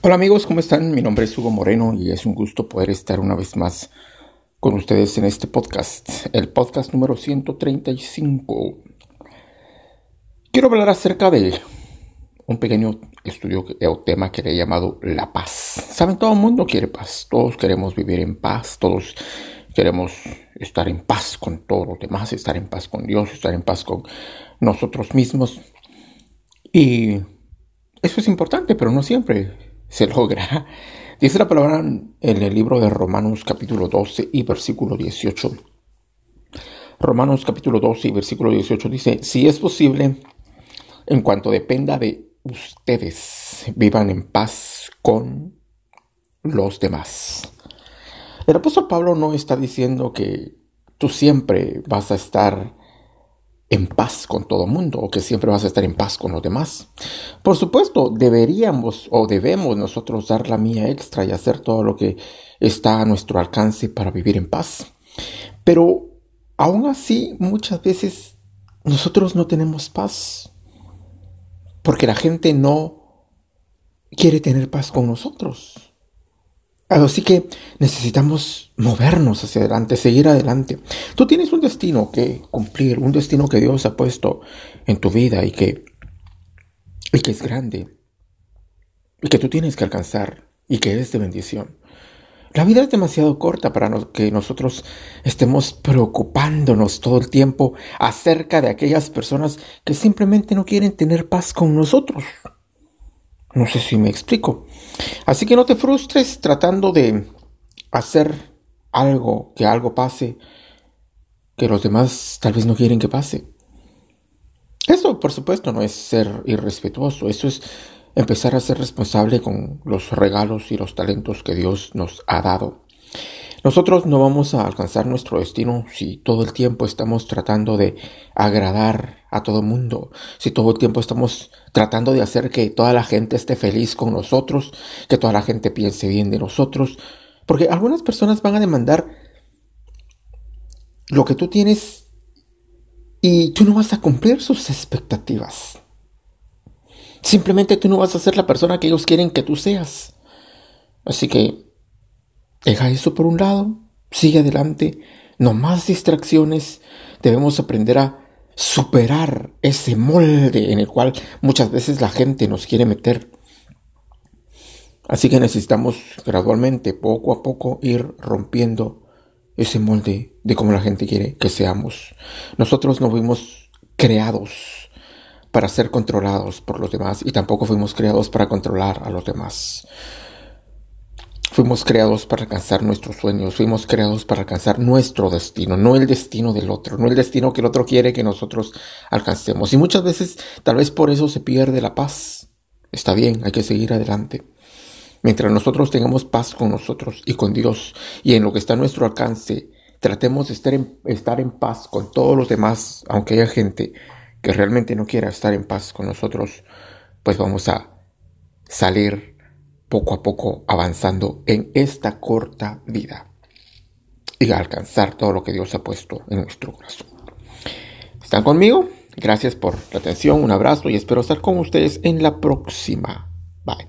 Hola amigos, ¿cómo están? Mi nombre es Hugo Moreno y es un gusto poder estar una vez más con ustedes en este podcast, el podcast número 135. Quiero hablar acerca de un pequeño estudio o tema que le he llamado la paz. Saben, todo el mundo quiere paz, todos queremos vivir en paz, todos queremos estar en paz con todos los demás, estar en paz con Dios, estar en paz con nosotros mismos. Y eso es importante, pero no siempre se logra. Dice la palabra en el libro de Romanos capítulo 12 y versículo 18. Romanos capítulo 12 y versículo 18 dice, si es posible, en cuanto dependa de ustedes, vivan en paz con los demás. El apóstol Pablo no está diciendo que tú siempre vas a estar en paz con todo mundo o que siempre vas a estar en paz con los demás. Por supuesto, deberíamos o debemos nosotros dar la mía extra y hacer todo lo que está a nuestro alcance para vivir en paz. Pero aún así, muchas veces nosotros no tenemos paz porque la gente no quiere tener paz con nosotros. Así que necesitamos movernos hacia adelante, seguir adelante. Tú tienes un destino que cumplir, un destino que Dios ha puesto en tu vida y que, y que es grande, y que tú tienes que alcanzar y que es de bendición. La vida es demasiado corta para que nosotros estemos preocupándonos todo el tiempo acerca de aquellas personas que simplemente no quieren tener paz con nosotros. No sé si me explico. Así que no te frustres tratando de hacer algo, que algo pase, que los demás tal vez no quieren que pase. Eso, por supuesto, no es ser irrespetuoso, eso es empezar a ser responsable con los regalos y los talentos que Dios nos ha dado. Nosotros no vamos a alcanzar nuestro destino si todo el tiempo estamos tratando de agradar a todo el mundo, si todo el tiempo estamos tratando de hacer que toda la gente esté feliz con nosotros, que toda la gente piense bien de nosotros, porque algunas personas van a demandar lo que tú tienes y tú no vas a cumplir sus expectativas. Simplemente tú no vas a ser la persona que ellos quieren que tú seas. Así que Deja eso por un lado, sigue adelante, no más distracciones, debemos aprender a superar ese molde en el cual muchas veces la gente nos quiere meter. Así que necesitamos gradualmente, poco a poco, ir rompiendo ese molde de cómo la gente quiere que seamos. Nosotros no fuimos creados para ser controlados por los demás y tampoco fuimos creados para controlar a los demás. Fuimos creados para alcanzar nuestros sueños, fuimos creados para alcanzar nuestro destino, no el destino del otro, no el destino que el otro quiere que nosotros alcancemos. Y muchas veces tal vez por eso se pierde la paz. Está bien, hay que seguir adelante. Mientras nosotros tengamos paz con nosotros y con Dios y en lo que está a nuestro alcance, tratemos de estar en, estar en paz con todos los demás, aunque haya gente que realmente no quiera estar en paz con nosotros, pues vamos a salir poco a poco avanzando en esta corta vida y alcanzar todo lo que Dios ha puesto en nuestro corazón. ¿Están conmigo? Gracias por la atención, un abrazo y espero estar con ustedes en la próxima. Bye.